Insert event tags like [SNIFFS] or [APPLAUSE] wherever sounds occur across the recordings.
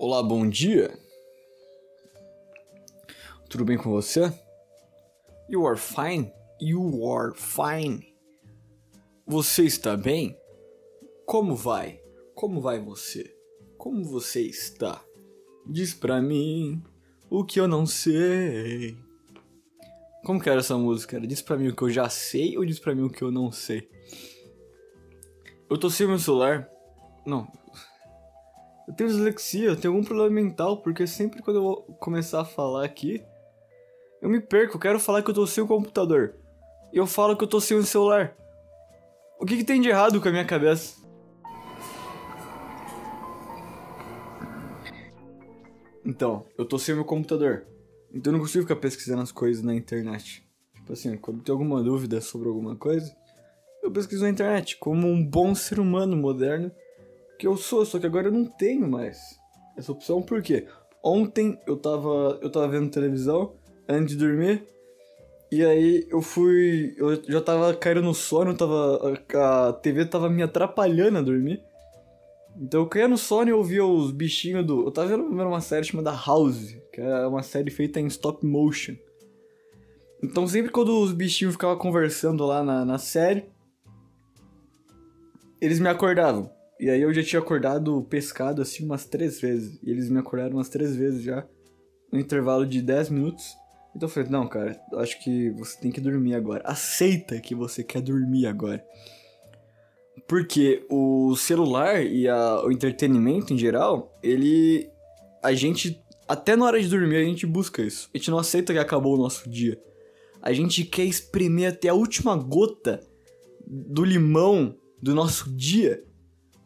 Olá, bom dia. Tudo bem com você? You are fine. You are fine. Você está bem? Como vai? Como vai você? Como você está? Diz pra mim o que eu não sei. Como que era essa música? Diz pra mim o que eu já sei ou diz pra mim o que eu não sei? Eu tô sem meu celular. Não, eu tenho dislexia, eu tenho algum problema mental, porque sempre quando eu vou começar a falar aqui, eu me perco, eu quero falar que eu tô sem o computador. E eu falo que eu tô sem o celular. O que, que tem de errado com a minha cabeça? Então, eu tô sem o meu computador. Então eu não consigo ficar pesquisando as coisas na internet. Tipo assim, quando tem alguma dúvida sobre alguma coisa, eu pesquiso na internet, como um bom ser humano moderno que eu sou, só que agora eu não tenho mais essa opção, por quê? Ontem eu tava, eu tava vendo televisão antes de dormir, e aí eu fui. Eu já tava caindo no sono, tava, a, a TV tava me atrapalhando a dormir. Então eu caía no sono e eu via os bichinhos do. Eu tava vendo uma série chamada House, que é uma série feita em stop motion. Então sempre quando os bichinhos ficavam conversando lá na, na série, eles me acordavam. E aí eu já tinha acordado pescado assim umas três vezes. E eles me acordaram umas três vezes já. No intervalo de 10 minutos. Então eu falei, não, cara, acho que você tem que dormir agora. Aceita que você quer dormir agora. Porque o celular e a, o entretenimento em geral, ele. A gente. Até na hora de dormir a gente busca isso. A gente não aceita que acabou o nosso dia. A gente quer espremer até a última gota do limão do nosso dia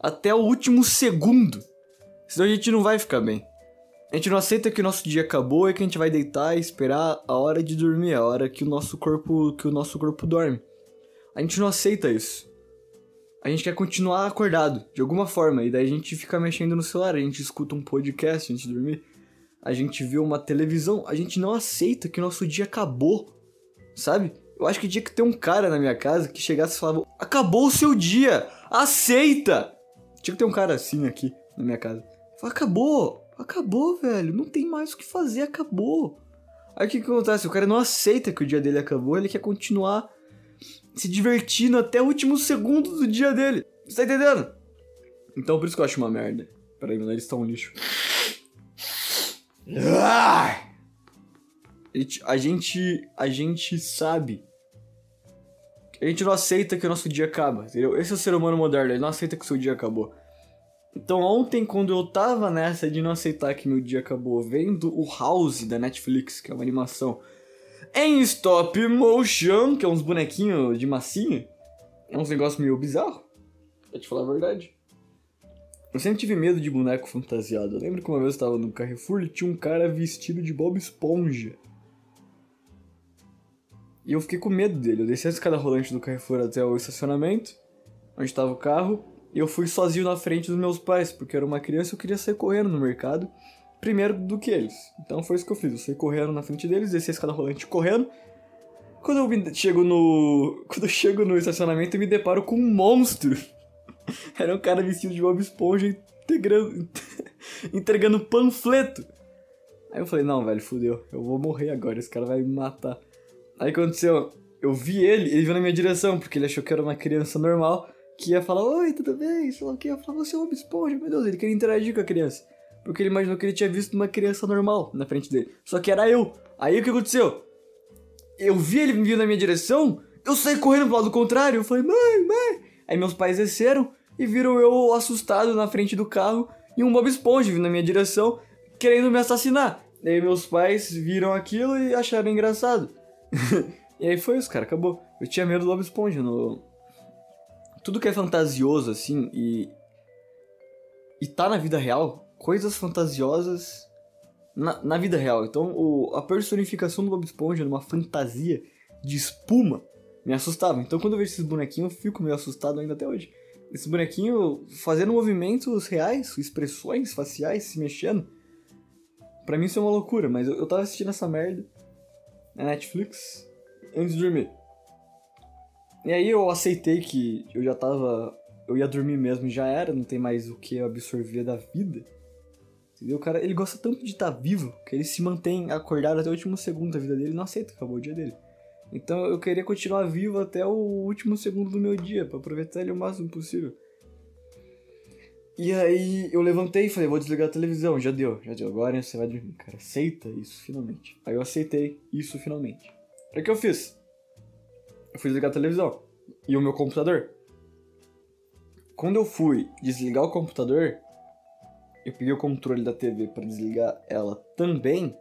até o último segundo. Senão a gente não vai ficar bem. A gente não aceita que o nosso dia acabou e que a gente vai deitar e esperar a hora de dormir, a hora que o nosso corpo, que o nosso corpo dorme. A gente não aceita isso. A gente quer continuar acordado, de alguma forma, e daí a gente fica mexendo no celular, a gente escuta um podcast antes de dormir, a gente vê uma televisão, a gente não aceita que o nosso dia acabou, sabe? Eu acho que tinha que ter um cara na minha casa que chegasse e falava: Acabou o seu dia! Aceita! Tinha que ter um cara assim aqui na minha casa. Fala, acabou, acabou, velho. Não tem mais o que fazer, acabou. Aí o que, que acontece? O cara não aceita que o dia dele acabou, ele quer continuar se divertindo até o último segundo do dia dele. Você tá entendendo? Então por isso que eu acho uma merda. Peraí, meu nariz tá um lixo. A gente, a gente sabe. A gente não aceita que o nosso dia acaba, entendeu? Esse é o ser humano moderno, ele não aceita que o seu dia acabou. Então ontem, quando eu tava nessa de não aceitar que meu dia acabou, vendo o House da Netflix, que é uma animação em stop motion, que é uns bonequinhos de massinha, é uns negócios meio bizarro, pra te falar a verdade. Eu sempre tive medo de boneco fantasiado. Eu lembro que uma vez eu tava no Carrefour e tinha um cara vestido de Bob Esponja. E eu fiquei com medo dele. Eu desci a escada rolante do Carrefour até o estacionamento, onde estava o carro, e eu fui sozinho na frente dos meus pais, porque eu era uma criança e eu queria sair correndo no mercado, primeiro do que eles. Então foi isso que eu fiz. Eu saí correndo na frente deles, desci a escada rolante correndo. Quando eu chego no. [LAUGHS] Quando eu chego no estacionamento, eu me deparo com um monstro. [LAUGHS] era um cara vestido de Bob Esponja integrando, [LAUGHS] entregando panfleto. Aí eu falei, não, velho, fudeu. Eu vou morrer agora, esse cara vai me matar. Aí aconteceu, eu vi ele, ele veio na minha direção, porque ele achou que era uma criança normal, que ia falar, oi, tudo bem? Sei lá o que, eu falava, você é um esponja, meu Deus, ele queria interagir com a criança. Porque ele imaginou que ele tinha visto uma criança normal na frente dele. Só que era eu. Aí o que aconteceu? Eu vi ele vindo na minha direção, eu saí correndo pro lado contrário, eu falei, mãe, mãe. Aí meus pais desceram e viram eu assustado na frente do carro e um Bob Esponja vindo na minha direção, querendo me assassinar. Aí meus pais viram aquilo e acharam engraçado. [LAUGHS] e aí foi isso, cara, acabou. Eu tinha medo do Bob Esponja no. Tudo que é fantasioso, assim, e. E tá na vida real, coisas fantasiosas na, na vida real. Então, o, a personificação do Bob Esponja numa fantasia de espuma me assustava. Então, quando eu vejo esses bonequinhos, eu fico meio assustado ainda até hoje. Esse bonequinho fazendo movimentos reais, expressões faciais, se mexendo. Pra mim isso é uma loucura, mas eu, eu tava assistindo essa merda na Netflix antes de dormir. E aí eu aceitei que eu já tava. Eu ia dormir mesmo, já era, não tem mais o que absorver da vida. Entendeu? O cara, ele gosta tanto de estar tá vivo que ele se mantém acordado até o último segundo da vida dele e não aceita que acabou o dia dele. Então eu queria continuar vivo até o último segundo do meu dia, para aproveitar ele o máximo possível. E aí eu levantei e falei, vou desligar a televisão, já deu, já deu, agora você vai dormir, cara, aceita isso finalmente. Aí eu aceitei isso finalmente. O que eu fiz? Eu fui desligar a televisão e o meu computador. Quando eu fui desligar o computador, eu peguei o controle da TV para desligar ela também.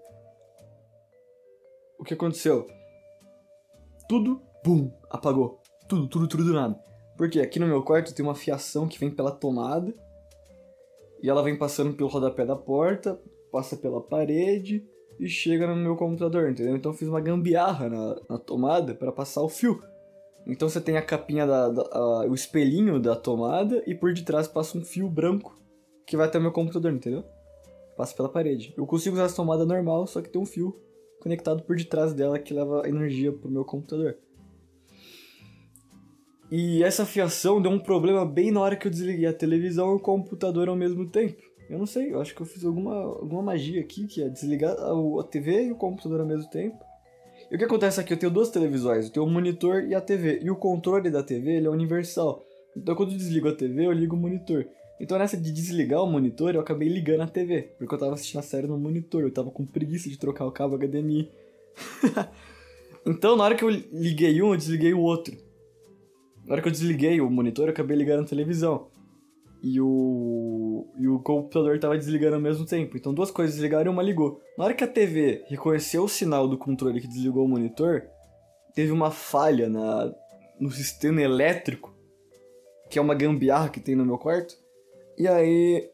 O que aconteceu? Tudo, bum, apagou. Tudo, tudo, tudo do nada. Porque aqui no meu quarto tem uma fiação que vem pela tomada e ela vem passando pelo rodapé da porta, passa pela parede e chega no meu computador, entendeu? Então eu fiz uma gambiarra na, na tomada para passar o fio. Então você tem a capinha da, da a, o espelhinho da tomada e por detrás passa um fio branco que vai até o meu computador, entendeu? Passa pela parede. Eu consigo usar essa tomada normal, só que tem um fio conectado por detrás dela que leva energia pro meu computador. E essa fiação deu um problema bem na hora que eu desliguei a televisão e o computador ao mesmo tempo. Eu não sei, eu acho que eu fiz alguma, alguma magia aqui, que é desligar a, a TV e o computador ao mesmo tempo. E o que acontece aqui? Eu tenho duas televisões, eu tenho o monitor e a TV. E o controle da TV ele é universal. Então quando eu desligo a TV, eu ligo o monitor. Então nessa de desligar o monitor, eu acabei ligando a TV. Porque eu tava assistindo a série no monitor, eu tava com preguiça de trocar o cabo HDMI. [LAUGHS] então na hora que eu liguei um, eu desliguei o outro. Na hora que eu desliguei o monitor, eu acabei ligando a televisão. E o, e o computador tava desligando ao mesmo tempo. Então duas coisas desligaram e uma ligou. Na hora que a TV reconheceu o sinal do controle que desligou o monitor, teve uma falha na, no sistema elétrico, que é uma gambiarra que tem no meu quarto. E aí.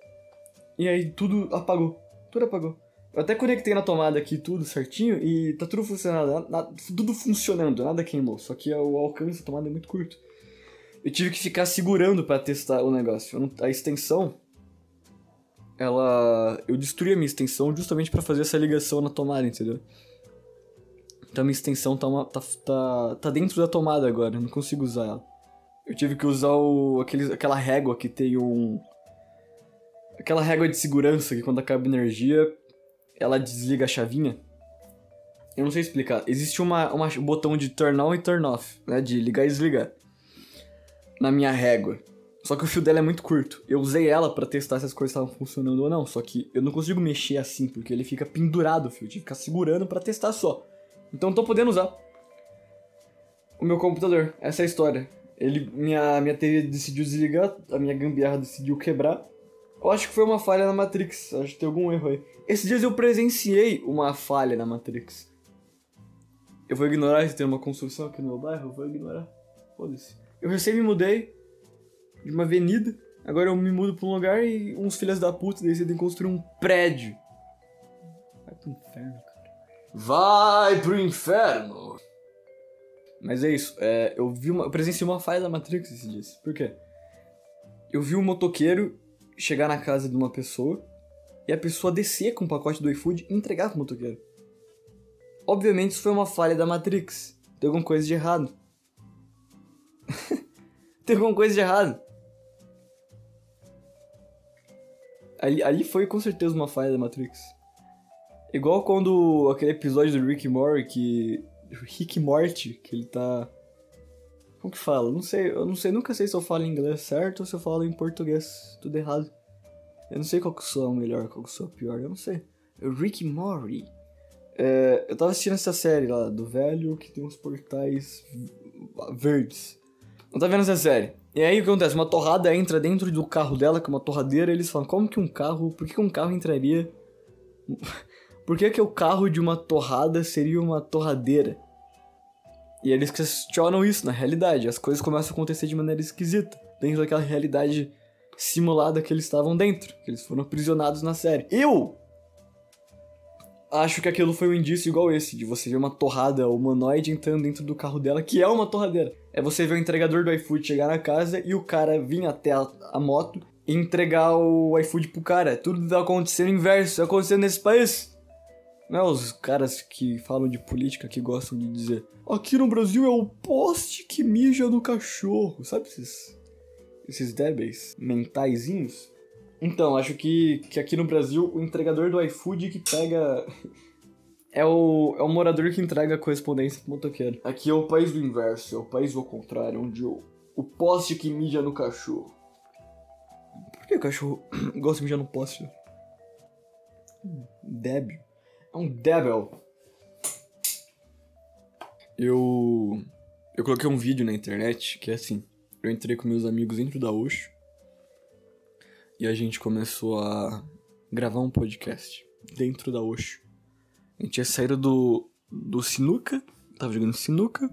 E aí tudo apagou. Tudo apagou. Eu até conectei na tomada aqui tudo certinho e tá tudo funcionando. Nada, tudo funcionando, nada queimou. Só que o alcance da tomada é muito curto eu tive que ficar segurando para testar o negócio. A extensão, ela. Eu destruí a minha extensão justamente para fazer essa ligação na tomada, entendeu? Então a minha extensão tá, uma, tá, tá, tá dentro da tomada agora, eu não consigo usar ela. Eu tive que usar o, aquele, aquela régua que tem um. Aquela régua de segurança que quando acaba a energia, ela desliga a chavinha. Eu não sei explicar. Existe uma, um botão de turn on e turn off, né? De ligar e desligar na minha régua. Só que o fio dela é muito curto. Eu usei ela para testar se as coisas estavam funcionando ou não. Só que eu não consigo mexer assim, porque ele fica pendurado o fio. Eu tive que ficar segurando para testar só. Então tô podendo usar. O meu computador. Essa é a história. Ele, minha, minha TV decidiu desligar, a minha gambiarra decidiu quebrar. Eu acho que foi uma falha na Matrix. Acho que tem algum erro aí. Esses dias eu presenciei uma falha na Matrix. Eu vou ignorar se tem uma construção aqui no meu bairro. Eu vou ignorar. Foda-se. Eu recém me mudei de uma avenida. Agora eu me mudo pra um lugar e uns filhos da puta decidem construir um prédio. Vai pro inferno, cara. Vai pro inferno! Mas é isso. É, eu vi uma. Eu presenciei uma falha da Matrix esses dias. Por quê? Eu vi um motoqueiro chegar na casa de uma pessoa e a pessoa descer com o um pacote do iFood e entregar pro motoqueiro. Obviamente isso foi uma falha da Matrix. Tem alguma coisa de errado. [LAUGHS] Tem alguma coisa de errado. Ali, ali foi com certeza uma falha da Matrix. Igual quando aquele episódio do Rick Morty que. Rick Morty, que ele tá. Como que fala? Não sei, eu não sei, nunca sei se eu falo em inglês certo ou se eu falo em português tudo errado. Eu não sei qual que sou o melhor, qual que sou o pior, eu não sei. Rick Morty. É, eu tava assistindo essa série lá do velho que tem uns portais verdes. Não tá vendo essa série. E aí o que acontece? Uma torrada entra dentro do carro dela, que é uma torradeira, e eles falam, como que um carro. Por que um carro entraria. [LAUGHS] por que, que o carro de uma torrada seria uma torradeira? E eles questionam isso na realidade. As coisas começam a acontecer de maneira esquisita. Dentro daquela realidade simulada que eles estavam dentro. Que eles foram aprisionados na série. Eu acho que aquilo foi um indício igual esse, de você ver uma torrada humanoide entrando dentro do carro dela, que é uma torradeira. É você ver o entregador do iFood chegar na casa e o cara vir até a, a moto e entregar o iFood pro cara. Tudo tá acontecendo inverso, tá acontecendo nesse país. Não é os caras que falam de política que gostam de dizer aqui no Brasil é o poste que mija no cachorro, sabe esses, esses débeis mentaizinhos? Então, acho que, que aqui no Brasil o entregador do iFood que pega. É o, é o morador que entrega a correspondência pro motoqueiro. Aqui é o país do inverso, é o país ao contrário, onde o, o poste que mija no cachorro. Por que o cachorro [CLEARS THROAT] gosta de mijar no poste? Débil. É um débil. Eu. Eu coloquei um vídeo na internet que é assim. Eu entrei com meus amigos dentro da Oxo e a gente começou a gravar um podcast dentro da Oxo. A gente tinha saído do, do Sinuca, tava jogando Sinuca,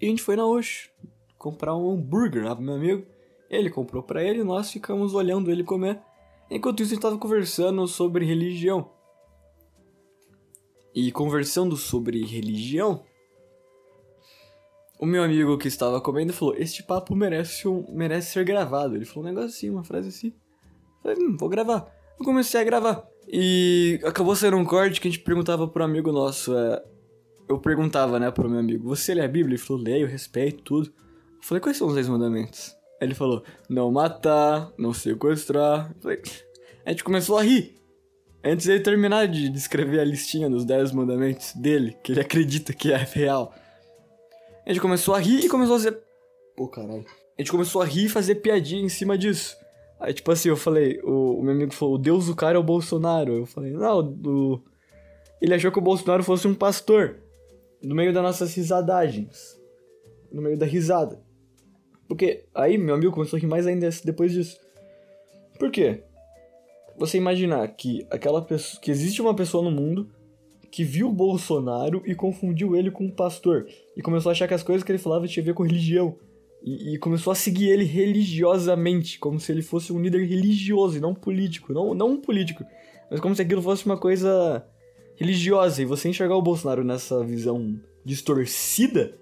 e a gente foi na Oxo comprar um hambúrguer lá pro meu amigo. Ele comprou para ele e nós ficamos olhando ele comer. Enquanto isso, a gente tava conversando sobre religião. E conversando sobre religião, o meu amigo que estava comendo falou: Este papo merece, um, merece ser gravado. Ele falou um negócio assim, uma frase assim. Eu falei: hum, vou gravar. Eu comecei a gravar. E acabou sendo um corte que a gente perguntava pro amigo nosso. É, eu perguntava, né, pro meu amigo: Você lê a Bíblia? Ele falou: Leio, respeito, tudo. Eu falei: Quais são os 10 mandamentos? Ele falou: Não matar, não sequestrar. Eu falei, a gente começou a rir. Antes de terminar de descrever a listinha dos 10 mandamentos dele, que ele acredita que é real. A gente começou a rir e começou a fazer. Pô, caralho. A gente começou a rir e fazer piadinha em cima disso. Aí, tipo assim, eu falei, o, o meu amigo falou, o Deus do cara é o Bolsonaro. Eu falei, não, o, ele achou que o Bolsonaro fosse um pastor. No meio das nossas risadagens. No meio da risada. Porque aí meu amigo começou a rir mais ainda depois disso. Por quê? Você imaginar que aquela pessoa. que existe uma pessoa no mundo que viu o Bolsonaro e confundiu ele com um pastor. E começou a achar que as coisas que ele falava tinha a ver com religião. E, e, começou a seguir ele religiosamente, como se ele fosse um líder religioso e não político. Não, não um político, mas como se aquilo fosse uma coisa religiosa. E você enxergar o Bolsonaro nessa visão distorcida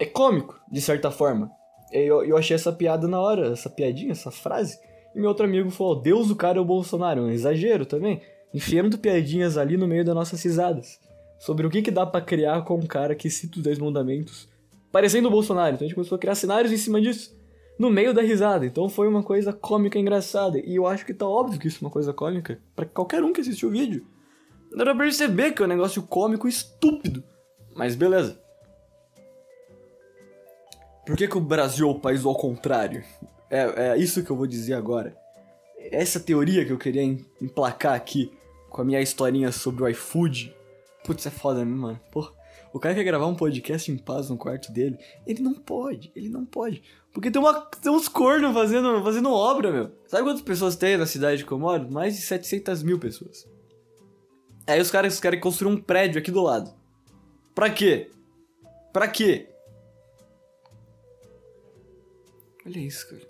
é cômico, de certa forma. Eu, eu achei essa piada na hora, essa piadinha, essa frase. E meu outro amigo falou: Deus, o cara é o Bolsonaro. Um exagero também enfiando piadinhas ali no meio das nossas risadas. Sobre o que, que dá para criar com um cara que cita os 10 mandamentos, parecendo o Bolsonaro. Então a gente começou a criar cenários em cima disso, no meio da risada. Então foi uma coisa cômica engraçada. E eu acho que tá óbvio que isso é uma coisa cômica para qualquer um que assistiu o vídeo. Dá pra perceber que é um negócio cômico estúpido. Mas beleza. Por que, que o Brasil é o país ao contrário? É, é isso que eu vou dizer agora. Essa teoria que eu queria emplacar aqui com a minha historinha sobre o iFood. Putz, é foda, né, mano? Porra. O cara quer gravar um podcast em paz no quarto dele. Ele não pode, ele não pode. Porque tem, uma, tem uns cornos fazendo, fazendo obra, meu. Sabe quantas pessoas tem na cidade que eu moro? Mais de 700 mil pessoas. Aí os caras querem construir um prédio aqui do lado. Pra quê? Pra quê? Olha isso, cara.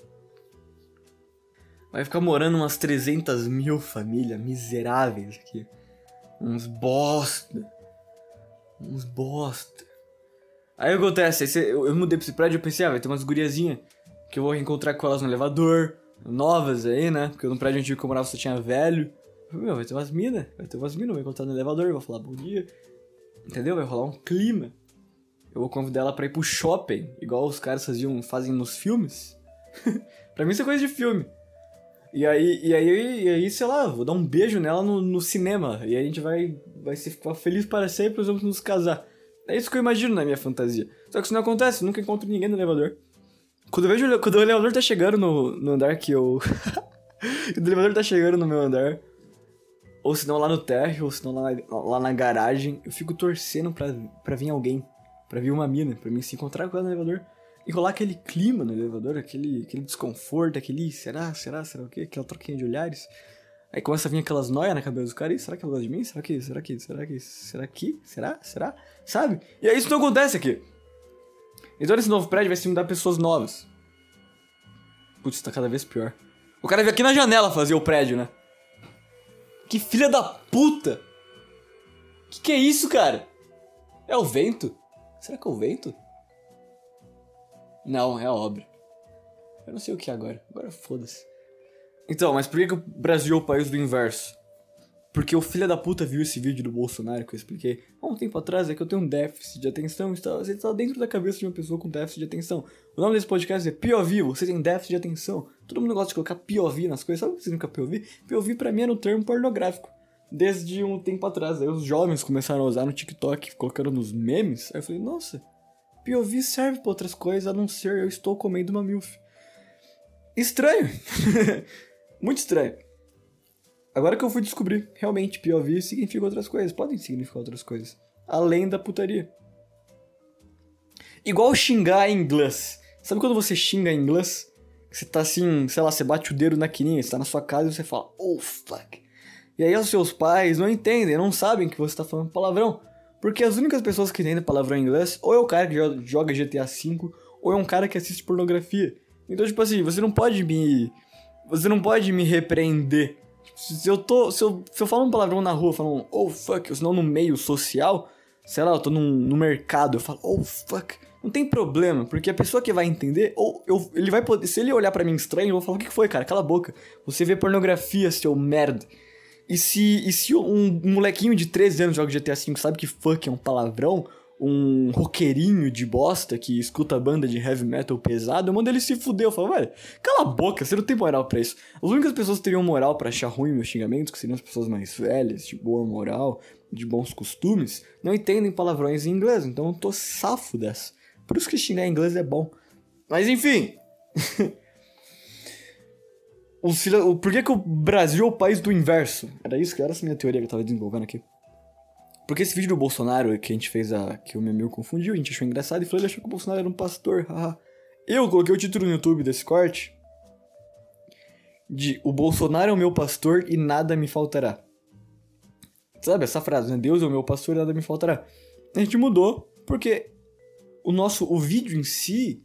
Vai ficar morando umas 300 mil famílias miseráveis aqui. Uns bosta. Uns bosta. Aí acontece? Eu, eu mudei pra esse prédio e pensei, ah, vai ter umas guriazinhas que eu vou reencontrar com elas no elevador. Novas aí, né? Porque no prédio antigo que eu morava só tinha velho. Meu, vai ter umas minas. Vai ter umas minas, vou encontrar no elevador, vou falar bom dia. Entendeu? Vai rolar um clima. Eu vou convidar ela pra ir pro shopping, igual os caras faziam, fazem nos filmes. [LAUGHS] pra mim isso é coisa de filme. E aí, e aí, e aí, sei lá, vou dar um beijo nela no, no cinema. E aí a gente vai, vai se ficar feliz para sempre e vamos nos casar. É isso que eu imagino na minha fantasia. Só que isso não acontece, nunca encontro ninguém no elevador. Quando, eu vejo, quando o elevador tá chegando no, no andar que eu. [LAUGHS] o elevador tá chegando no meu andar, ou se não lá no térreo, ou se não lá, lá na garagem, eu fico torcendo pra, pra vir alguém. Pra vir uma mina, pra mim se encontrar com ela no elevador e rolar aquele clima no elevador, aquele, aquele desconforto, aquele será, será, será o quê? Aquela troquinha de olhares. Aí começa a vir aquelas noias na cabeça dos caras, será que ela gosta de mim? Será que, será que, será que, será que, será, será? Sabe? E aí isso não acontece aqui. Então nesse novo prédio vai se mudar pessoas novas. Putz, tá cada vez pior. O cara veio aqui na janela fazer o prédio, né? Que filha da puta! Que que é isso, cara? É o vento? Será que é o vento? Não, é a obra. Eu não sei o que é agora. Agora foda-se. Então, mas por que, que o Brasil é o país do inverso? Porque o filho da puta viu esse vídeo do Bolsonaro que eu expliquei há um tempo atrás, é que eu tenho um déficit de atenção, está, você está dentro da cabeça de uma pessoa com déficit de atenção. O nome desse podcast é POV, você tem déficit de atenção. Todo mundo gosta de colocar POV nas coisas, sabe o que significa POV? POV pra mim era um termo pornográfico. Desde um tempo atrás, aí os jovens começaram a usar no TikTok, colocando nos memes, aí eu falei, nossa, POV serve pra outras coisas a não ser eu estou comendo uma MILF. Estranho. [LAUGHS] Muito estranho. Agora que eu fui descobrir, realmente, POV significa outras coisas. Podem significar outras coisas. Além da putaria. Igual xingar em inglês. Sabe quando você xinga em inglês? Você tá assim, sei lá, você bate o dedo na quininha, você tá na sua casa e você fala, oh fuck. E aí os seus pais não entendem, não sabem que você tá falando palavrão. Porque as únicas pessoas que entendem palavrão em inglês, ou é o cara que joga GTA V, ou é um cara que assiste pornografia. Então, tipo assim, você não pode me. Você não pode me repreender se eu tô. Se eu, se eu falo um palavrão na rua, falando oh fuck, ou senão no meio social, sei lá, eu tô num, no mercado, eu falo oh fuck. Não tem problema, porque a pessoa que vai entender, ou eu, ele vai poder. Se ele olhar para mim estranho, eu vou falar: o que foi, cara? Cala a boca. Você vê pornografia, seu merda. E se, e se um, um molequinho de 13 anos joga GTA V sabe que fuck é um palavrão, um roqueirinho de bosta que escuta banda de heavy metal pesado, eu mando ele se fuder. Eu falo, velho, cala a boca, você não tem moral pra isso. As únicas pessoas que teriam moral para achar ruim meus xingamentos, que seriam as pessoas mais velhas, de boa moral, de bons costumes, não entendem palavrões em inglês, então eu tô safo dessa. Por isso que xingar em inglês é bom. Mas enfim. [LAUGHS] o, o, por que, que o Brasil é o país do inverso? Era isso que era essa minha teoria que eu tava desenvolvendo aqui. Porque esse vídeo do Bolsonaro que a gente fez, a, que o meu amigo confundiu, a gente achou engraçado e falou ele achou que o Bolsonaro era um pastor, haha. Eu coloquei o título no YouTube desse corte de O Bolsonaro é o meu pastor e nada me faltará. Sabe essa frase, né? Deus é o meu pastor e nada me faltará. A gente mudou porque o nosso o vídeo em si,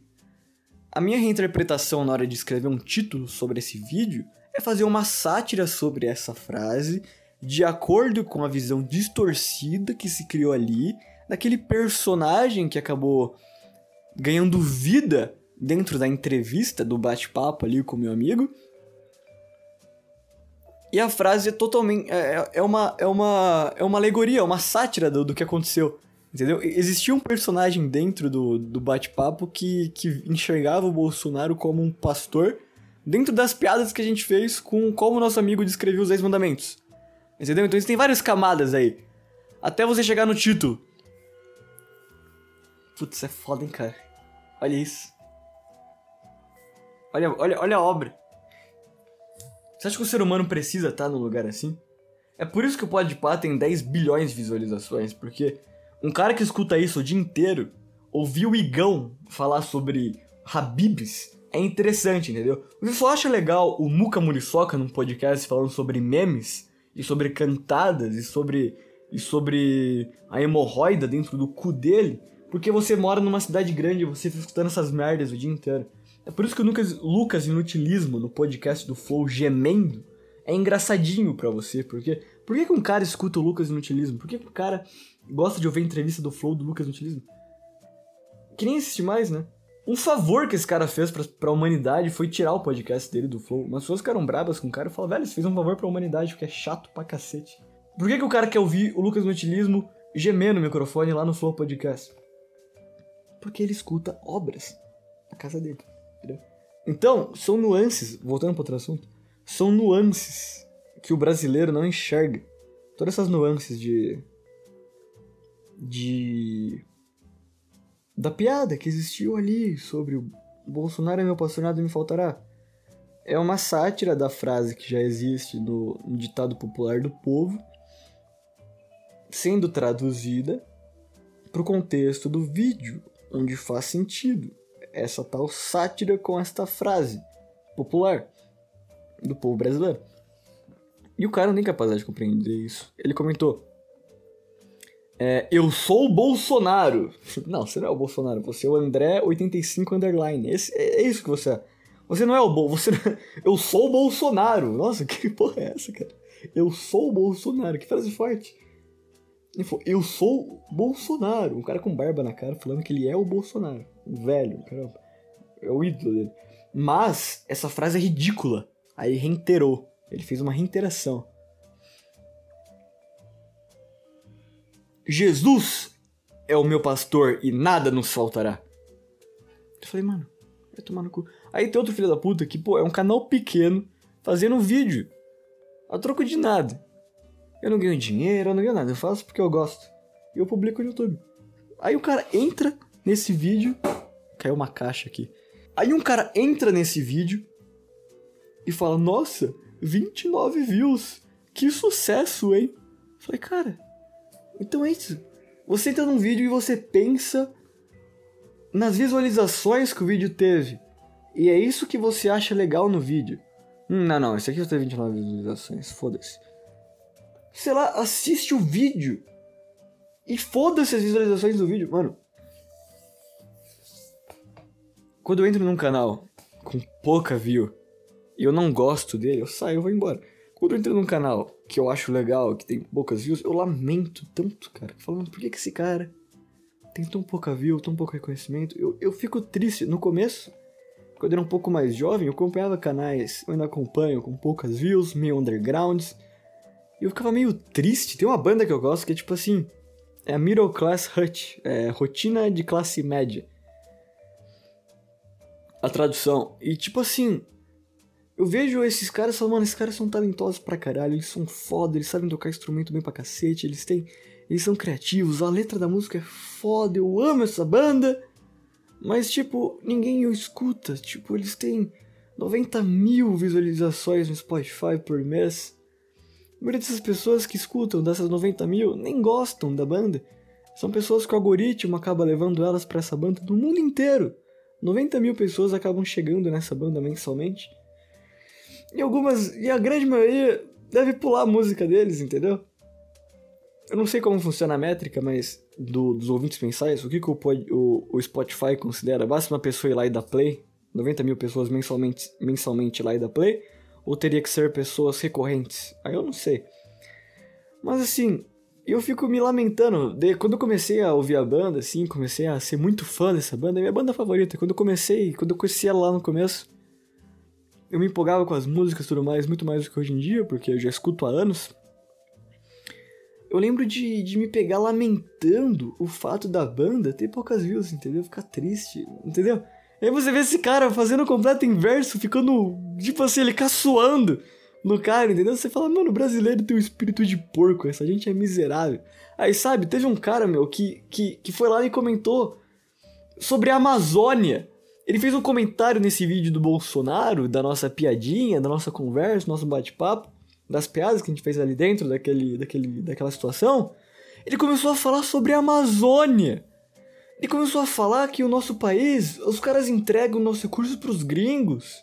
a minha reinterpretação na hora de escrever um título sobre esse vídeo é fazer uma sátira sobre essa frase de acordo com a visão distorcida que se criou ali, daquele personagem que acabou ganhando vida dentro da entrevista, do bate-papo ali com meu amigo. E a frase é totalmente. É, é, é uma, é, uma, é uma alegoria, é uma sátira do, do que aconteceu. Entendeu? Existia um personagem dentro do, do bate-papo que, que enxergava o Bolsonaro como um pastor dentro das piadas que a gente fez com como nosso amigo descreveu os 10 mandamentos. Entendeu? Então tem várias camadas aí. Até você chegar no título. Putz, é foda, hein, cara. Olha isso. Olha, olha, olha a obra. Você acha que o ser humano precisa estar num lugar assim? É por isso que o Podpah tem 10 bilhões de visualizações, porque um cara que escuta isso o dia inteiro, ouvir o Igão falar sobre Habibs, é interessante, entendeu? Você só acha legal o Muca Muriçoca num podcast falando sobre memes, e sobre cantadas e sobre e sobre a hemorroida dentro do cu dele, porque você mora numa cidade grande e você fica escutando essas merdas o dia inteiro. É por isso que o Lucas, Lucas Inutilismo, no podcast do Flow Gemendo, é engraçadinho para você, porque por que, que um cara escuta o Lucas Inutilismo? Por que, que o cara gosta de ouvir entrevista do Flow do Lucas Inutilismo? Que nem assiste mais, né? Um favor que esse cara fez pra, pra humanidade foi tirar o podcast dele do Flow. Mas pessoas ficaram brabas com o cara e falaram, velho, você fez um favor pra humanidade, porque é chato pra cacete. Por que, que o cara quer ouvir o Lucas no Utilismo gemer no microfone lá no Flow Podcast? Porque ele escuta obras na casa dele, entendeu? Então, são nuances, voltando para outro assunto, são nuances que o brasileiro não enxerga. Todas essas nuances de. De da piada que existiu ali sobre o Bolsonaro é meu pastor, nada me faltará. É uma sátira da frase que já existe no, ditado popular do povo, sendo traduzida para o contexto do vídeo, onde faz sentido essa tal sátira com esta frase popular do povo brasileiro. E o cara não tem capacidade de compreender isso. Ele comentou: é, eu sou o Bolsonaro. [LAUGHS] Não, você não é o Bolsonaro, você é o André 85 underline. Esse, é, é isso que você é. Você não é o Bol, você é... [LAUGHS] Eu sou o Bolsonaro. Nossa, que [LAUGHS] porra é essa, cara? Eu sou o Bolsonaro. Que frase forte. Ele falou, eu sou Bolsonaro. Um cara com barba na cara falando que ele é o Bolsonaro. Um velho, caramba. É o ídolo dele. Mas essa frase é ridícula. Aí reiterou. Ele fez uma reiteração. Jesus é o meu pastor e nada nos faltará. Eu falei, mano, vai tomar no cu. Aí tem outro filho da puta que, pô, é um canal pequeno fazendo um vídeo. A troco de nada. Eu não ganho dinheiro, eu não ganho nada. Eu faço porque eu gosto. E eu publico no YouTube. Aí o cara entra nesse vídeo. Caiu uma caixa aqui. Aí um cara entra nesse vídeo e fala: Nossa, 29 views. Que sucesso, hein? Eu falei, cara, então é isso. Você entra num vídeo e você pensa nas visualizações que o vídeo teve. E é isso que você acha legal no vídeo. Hum, não, não, esse aqui teve 29 visualizações, foda-se. Sei lá, assiste o vídeo. E foda-se as visualizações do vídeo. Mano, quando eu entro num canal com pouca view e eu não gosto dele, eu saio e vou embora. Quando eu entro num canal que eu acho legal, que tem poucas views, eu lamento tanto, cara. Falando, por que, que esse cara tem tão pouca view, tão pouco reconhecimento? Eu, eu fico triste. No começo, quando eu era um pouco mais jovem, eu acompanhava canais, eu ainda acompanho, com poucas views, meio undergrounds. E eu ficava meio triste. Tem uma banda que eu gosto que é tipo assim: é a Middle Class Hut, é rotina de classe média a tradução. E tipo assim, eu vejo esses caras e falo, mano, esses caras são talentosos pra caralho, eles são foda, eles sabem tocar instrumento bem pra cacete, eles têm. Eles são criativos, a letra da música é foda, eu amo essa banda. Mas, tipo, ninguém o escuta. Tipo, eles têm 90 mil visualizações no Spotify por mês. A maioria dessas pessoas que escutam dessas 90 mil nem gostam da banda. São pessoas que o algoritmo acaba levando elas para essa banda do mundo inteiro. 90 mil pessoas acabam chegando nessa banda mensalmente. E algumas. E a grande maioria deve pular a música deles, entendeu? Eu não sei como funciona a métrica, mas do, dos ouvintes mensais, o que, que o, o, o, Spotify considera? Basta uma pessoa ir lá e dar play? 90 mil pessoas mensalmente, mensalmente lá e dar play? Ou teria que ser pessoas recorrentes? Aí eu não sei. Mas assim, eu fico me lamentando. De, quando eu comecei a ouvir a banda, assim, comecei a ser muito fã dessa banda, é minha banda favorita. Quando eu comecei, quando eu conheci ela lá no começo, eu me empolgava com as músicas e tudo mais, muito mais do que hoje em dia, porque eu já escuto há anos. Eu lembro de, de me pegar lamentando o fato da banda ter poucas views, entendeu? Ficar triste, entendeu? E aí você vê esse cara fazendo o completo inverso, ficando, tipo assim, ele caçoando no cara, entendeu? Você fala, mano, brasileiro tem um espírito de porco, essa gente é miserável. Aí, sabe, teve um cara, meu, que, que, que foi lá e comentou sobre a Amazônia. Ele fez um comentário nesse vídeo do Bolsonaro, da nossa piadinha, da nossa conversa, nosso bate-papo, das piadas que a gente fez ali dentro daquele, daquele, daquela situação. Ele começou a falar sobre a Amazônia. Ele começou a falar que o nosso país, os caras entregam nossos recursos pros gringos.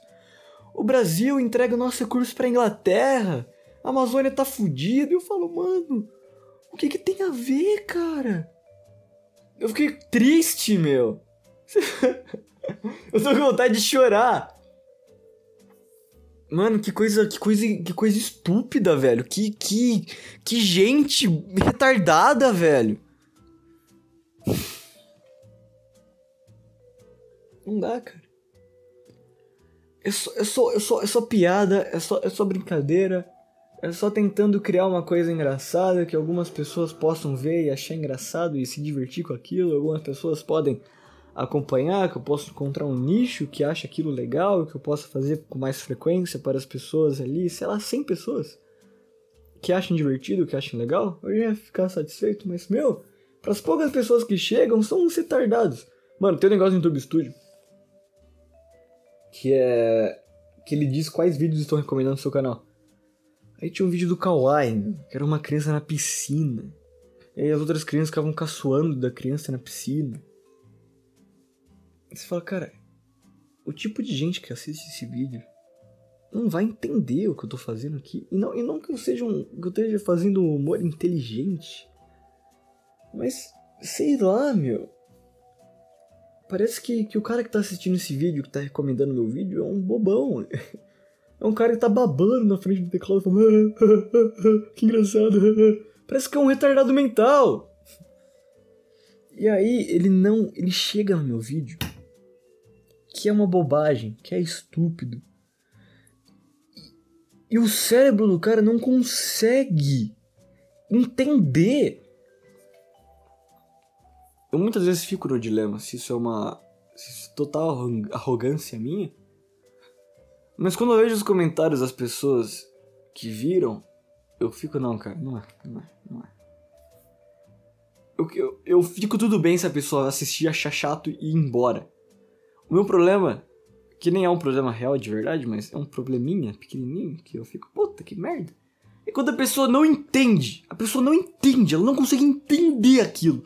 O Brasil entrega o nosso recurso pra Inglaterra. A Amazônia tá fudida. Eu falo, mano, o que que tem a ver, cara? Eu fiquei triste, meu. [LAUGHS] eu tô com vontade de chorar. Mano, que coisa, que coisa, que coisa estúpida, velho. Que, que, que gente retardada, velho. Não dá, cara. É só, é só, é só, é só piada, é só, é só brincadeira, é só tentando criar uma coisa engraçada que algumas pessoas possam ver e achar engraçado e se divertir com aquilo. Algumas pessoas podem acompanhar, que eu posso encontrar um nicho que acha aquilo legal, que eu possa fazer com mais frequência para as pessoas ali, sei lá, 100 pessoas que acham divertido, que acham legal, eu já ia ficar satisfeito, mas meu, para as poucas pessoas que chegam, são uns retardados. Mano, tem um negócio no YouTube Studio que é que ele diz quais vídeos estão recomendando no seu canal. Aí tinha um vídeo do Kawaii, que era uma criança na piscina. E aí as outras crianças ficavam caçoando da criança na piscina. Você fala, cara, o tipo de gente que assiste esse vídeo não vai entender o que eu tô fazendo aqui. E não, e não que eu seja um, que eu esteja fazendo humor inteligente. Mas, sei lá, meu. Parece que, que o cara que tá assistindo esse vídeo, que tá recomendando meu vídeo, é um bobão. [LAUGHS] É um cara que tá babando na frente do teclado falando. [LAUGHS] Que engraçado. [LAUGHS] Parece que é um retardado mental. E aí ele não. Ele chega no meu vídeo. Que é uma bobagem, que é estúpido. E o cérebro do cara não consegue entender eu muitas vezes fico no dilema se isso é uma se isso é total arrogância minha. Mas quando eu vejo os comentários das pessoas que viram, eu fico, não, cara, não é, não é, não é. Eu, eu, eu fico tudo bem se a pessoa assistir, achar chato e ir embora. O meu problema, que nem é um problema real de verdade, mas é um probleminha pequenininho, que eu fico, puta que merda. É quando a pessoa não entende. A pessoa não entende, ela não consegue entender aquilo.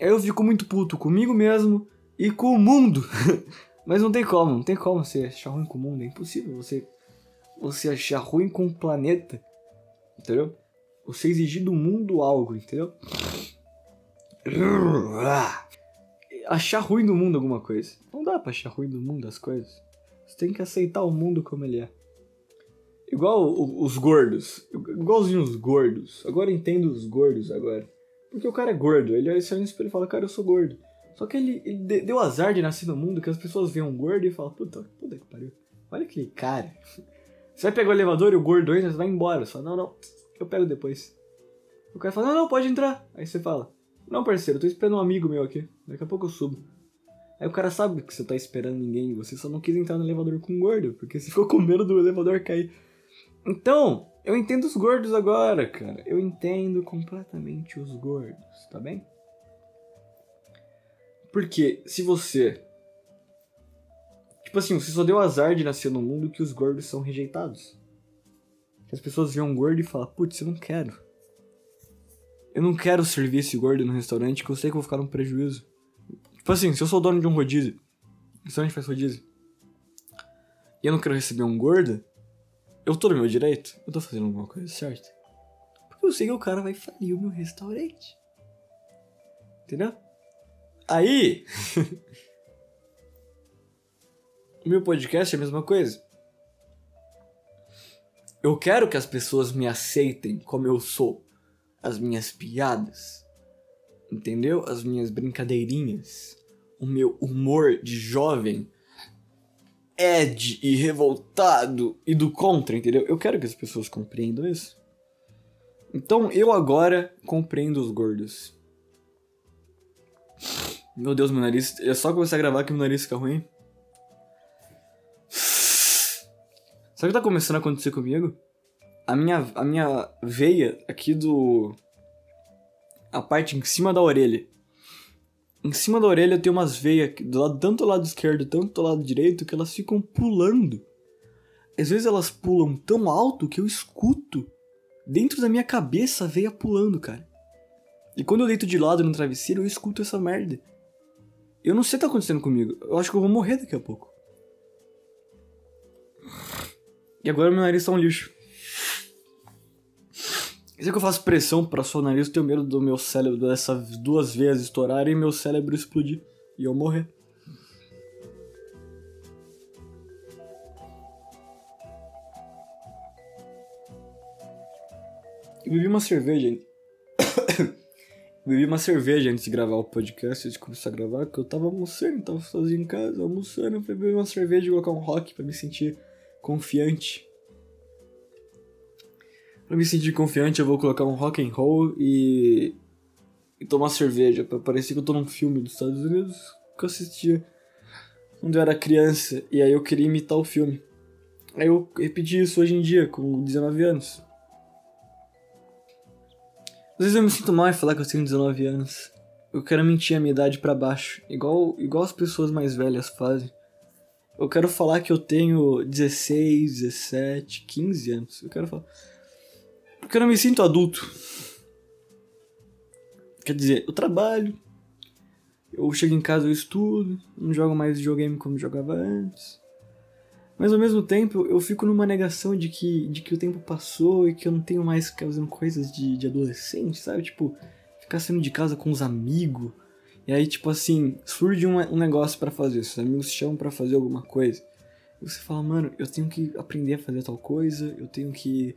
Aí eu fico muito puto comigo mesmo e com o mundo. [LAUGHS] Mas não tem como, não tem como você achar ruim com o mundo. É impossível você, você achar ruim com o planeta. Entendeu? Você exigir do mundo algo, entendeu? [SNIFFS] Achar ruim do mundo alguma coisa. Não dá pra achar ruim do mundo as coisas. Você tem que aceitar o mundo como ele é. Igual os gordos. Igualzinho os gordos. Agora entendo os gordos agora. Porque o cara é gordo. Ele olha no espelho e fala, cara, eu sou gordo. Só que ele, ele deu azar de nascer no mundo que as pessoas veem um gordo e falam, puta, puta que pariu. Olha aquele cara. [LAUGHS] Você vai pegar o elevador e o gordo entra, você vai embora. Você fala, não, não, eu pego depois. O cara fala, não, não, pode entrar. Aí você fala, não, parceiro, eu tô esperando um amigo meu aqui. Daqui a pouco eu subo. Aí o cara sabe que você tá esperando ninguém, você só não quis entrar no elevador com um gordo, porque você [LAUGHS] ficou com medo do elevador cair. Então, eu entendo os gordos agora, cara. Eu entendo completamente os gordos, tá bem? Porque se você. Tipo assim, você só deu azar de nascer no mundo que os gordos são rejeitados. Que as pessoas veem um gordo e falam, putz, eu não quero. Eu não quero servir esse gordo no restaurante que eu sei que eu vou ficar num prejuízo. Tipo assim, se eu sou dono de um rodízio, o restaurante faz rodízio, e eu não quero receber um gordo, eu tô no meu direito? Eu tô fazendo alguma coisa certa? Porque eu sei que o cara vai falir o meu restaurante. Entendeu? Aí. [LAUGHS] meu podcast é a mesma coisa. Eu quero que as pessoas me aceitem como eu sou. As minhas piadas. Entendeu? As minhas brincadeirinhas. O meu humor de jovem Ed e revoltado e do contra, entendeu? Eu quero que as pessoas compreendam isso. Então eu agora compreendo os gordos. Meu Deus, meu nariz. É só começar a gravar que meu nariz fica ruim. Sabe o que tá começando a acontecer comigo? A minha, a minha veia aqui do. A parte em cima da orelha em cima da orelha tem umas veias, do lado, tanto do lado esquerdo quanto do lado direito, que elas ficam pulando. Às vezes elas pulam tão alto que eu escuto dentro da minha cabeça a veia pulando, cara. E quando eu deito de lado no travesseiro, eu escuto essa merda. Eu não sei o que tá acontecendo comigo. Eu acho que eu vou morrer daqui a pouco. E agora meu nariz tá um lixo. Sei que eu faço pressão para o nariz, eu tenho medo do meu cérebro, dessas duas veias estourarem e meu cérebro explodir e eu morrer. Eu bebi uma cerveja. [COUGHS] bebi uma cerveja antes de gravar o podcast, antes de começar a gravar, que eu tava almoçando, tava sozinho em casa, almoçando, eu bebi uma cerveja e colocar um rock para me sentir confiante. Pra me sentir confiante, eu vou colocar um rock and roll e. e tomar cerveja, pra parecer que eu tô num filme dos Estados Unidos que eu assistia quando eu era criança, e aí eu queria imitar o filme. Aí eu repeti isso hoje em dia, com 19 anos. Às vezes eu me sinto mal em falar que eu tenho 19 anos. Eu quero mentir a minha idade para baixo, igual, igual as pessoas mais velhas fazem. Eu quero falar que eu tenho 16, 17, 15 anos. Eu quero falar. Porque eu não me sinto adulto. Quer dizer, eu trabalho, eu chego em casa, eu estudo, não jogo mais videogame como jogava antes. Mas ao mesmo tempo, eu fico numa negação de que, de que o tempo passou e que eu não tenho mais que fazendo coisas de, de adolescente, sabe? Tipo, ficar saindo de casa com os amigos. E aí, tipo assim, surge um, um negócio para fazer. Os amigos chamam para fazer alguma coisa. E você fala, mano, eu tenho que aprender a fazer tal coisa, eu tenho que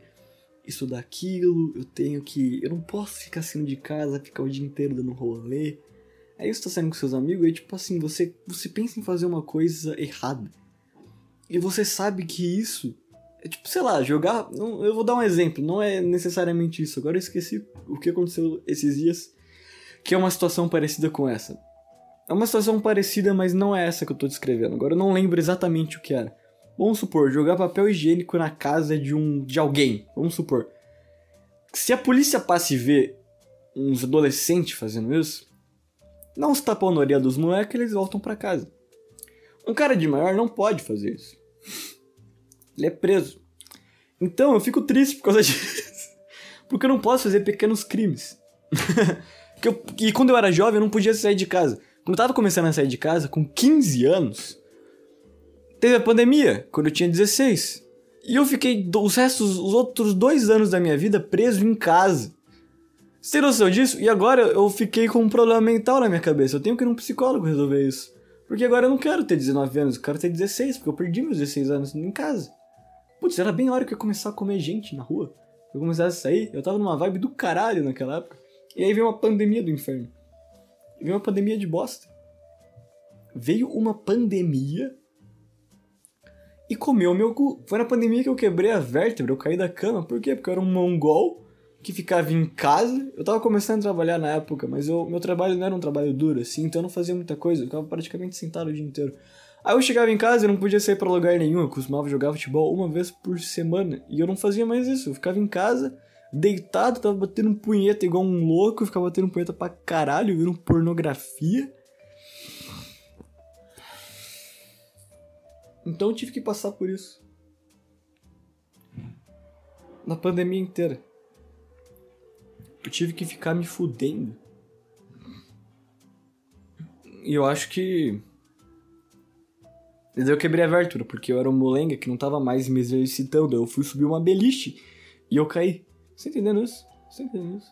estudar aquilo, eu tenho que. Eu não posso ficar saindo de casa, ficar o dia inteiro dando rolê. Aí você tá saindo com seus amigos e tipo assim, você, você pensa em fazer uma coisa errada. E você sabe que isso é tipo, sei lá, jogar. Eu vou dar um exemplo, não é necessariamente isso. Agora eu esqueci o que aconteceu esses dias. que é uma situação parecida com essa. É uma situação parecida, mas não é essa que eu tô descrevendo. Agora eu não lembro exatamente o que era. Vamos supor, jogar papel higiênico na casa de um de alguém. Vamos supor. Se a polícia passa e vê uns adolescentes fazendo isso, dá uns tapão na orelha dos moleques e eles voltam para casa. Um cara de maior não pode fazer isso. Ele é preso. Então eu fico triste por causa [LAUGHS] disso. Porque eu não posso fazer pequenos crimes. [LAUGHS] eu, e quando eu era jovem eu não podia sair de casa. Quando eu tava começando a sair de casa, com 15 anos, teve a pandemia, quando eu tinha 16. E eu fiquei os restos, os outros dois anos da minha vida preso em casa. Você tem noção disso? E agora eu fiquei com um problema mental na minha cabeça. Eu tenho que ir num psicólogo resolver isso. Porque agora eu não quero ter 19 anos, eu quero ter 16, porque eu perdi meus 16 anos em casa. Putz, era bem a hora que eu ia começar a comer gente na rua. Eu começasse a sair, eu tava numa vibe do caralho naquela época. E aí veio uma pandemia do inferno. Veio uma pandemia de bosta. Veio uma pandemia e comeu meu cu. Foi na pandemia que eu quebrei a vértebra, eu caí da cama. Por quê? Porque eu era um mongol que ficava em casa. Eu tava começando a trabalhar na época, mas eu, meu trabalho não era um trabalho duro, assim, então eu não fazia muita coisa. Eu ficava praticamente sentado o dia inteiro. Aí eu chegava em casa e não podia sair para lugar nenhum. Eu costumava jogar futebol uma vez por semana. E eu não fazia mais isso. Eu ficava em casa, deitado, tava batendo punheta igual um louco. Ficava batendo punheta pra caralho, vendo pornografia. Então eu tive que passar por isso. Na pandemia inteira eu tive que ficar me fudendo. E eu acho que. Eu quebrei a abertura, porque eu era um molenga que não tava mais me exercitando. Eu fui subir uma beliche e eu caí. Você entendendo isso? Você entendendo isso?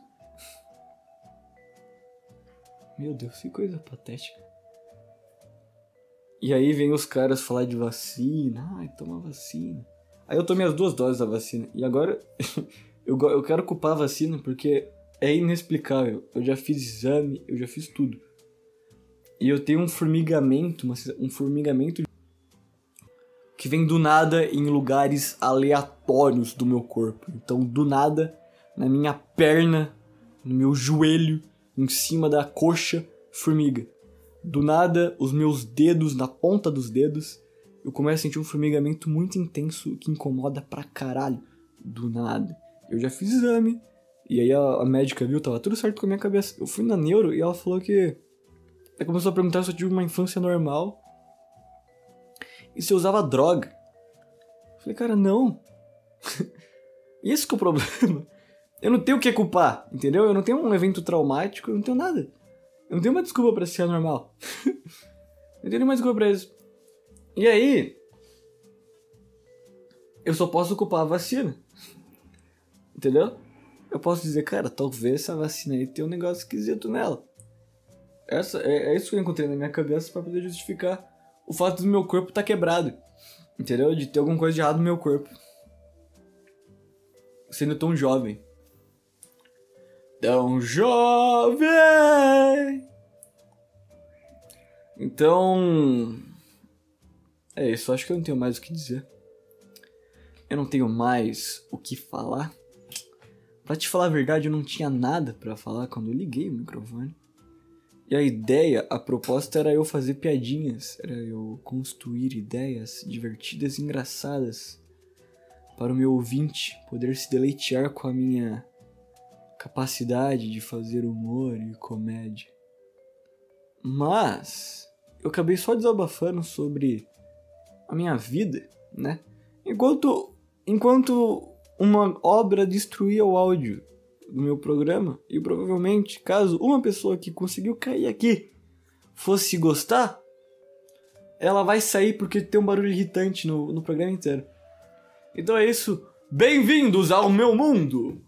Meu Deus, que coisa patética. E aí vem os caras falar de vacina. Ai, toma vacina. Aí eu tomei as duas doses da vacina. E agora [LAUGHS] eu, eu quero culpar a vacina porque é inexplicável. Eu já fiz exame, eu já fiz tudo. E eu tenho um formigamento, um formigamento que vem do nada em lugares aleatórios do meu corpo. Então, do nada, na minha perna, no meu joelho, em cima da coxa, formiga. Do nada, os meus dedos, na ponta dos dedos, eu começo a sentir um formigamento muito intenso que incomoda pra caralho. Do nada. Eu já fiz exame, e aí a, a, médica viu, tava tudo certo com a minha cabeça. Eu fui na neuro e ela falou que. Ela começou a perguntar se eu tive uma infância normal. E se eu usava droga. Eu falei, cara, não. [LAUGHS] Esse que é o problema. Eu não tenho o que culpar, entendeu? Eu não tenho um evento traumático, eu não tenho nada. Eu não tenho uma desculpa para ser anormal. [LAUGHS] não tenho nenhuma desculpa pra isso. E aí. Eu só posso culpar a vacina. Entendeu? eu posso dizer, cara, talvez essa vacina aí tenha um negócio esquisito nela. Essa, é, é isso que eu encontrei na minha cabeça para poder justificar o fato do meu corpo estar tá quebrado. Entendeu? De ter alguma coisa de errado no meu corpo. Sendo tão jovem. Tão jovem! Então. É isso, acho que eu não tenho mais o que dizer. Eu não tenho mais o que falar. Pra te falar a verdade, eu não tinha nada para falar quando eu liguei o microfone. E a ideia, a proposta era eu fazer piadinhas, era eu construir ideias divertidas e engraçadas para o meu ouvinte poder se deleitear com a minha capacidade de fazer humor e comédia. Mas eu acabei só desabafando sobre a minha vida, né? Enquanto enquanto uma obra destruía o áudio do meu programa e provavelmente, caso uma pessoa que conseguiu cair aqui fosse gostar, ela vai sair porque tem um barulho irritante no, no programa inteiro. Então é isso. Bem-vindos ao meu mundo!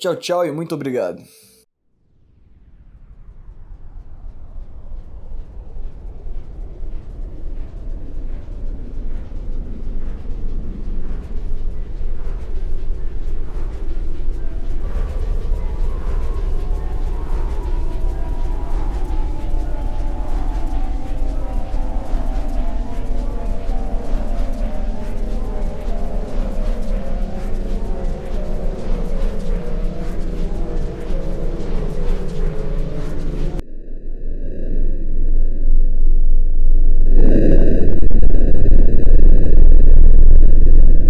Tchau, tchau e muito obrigado.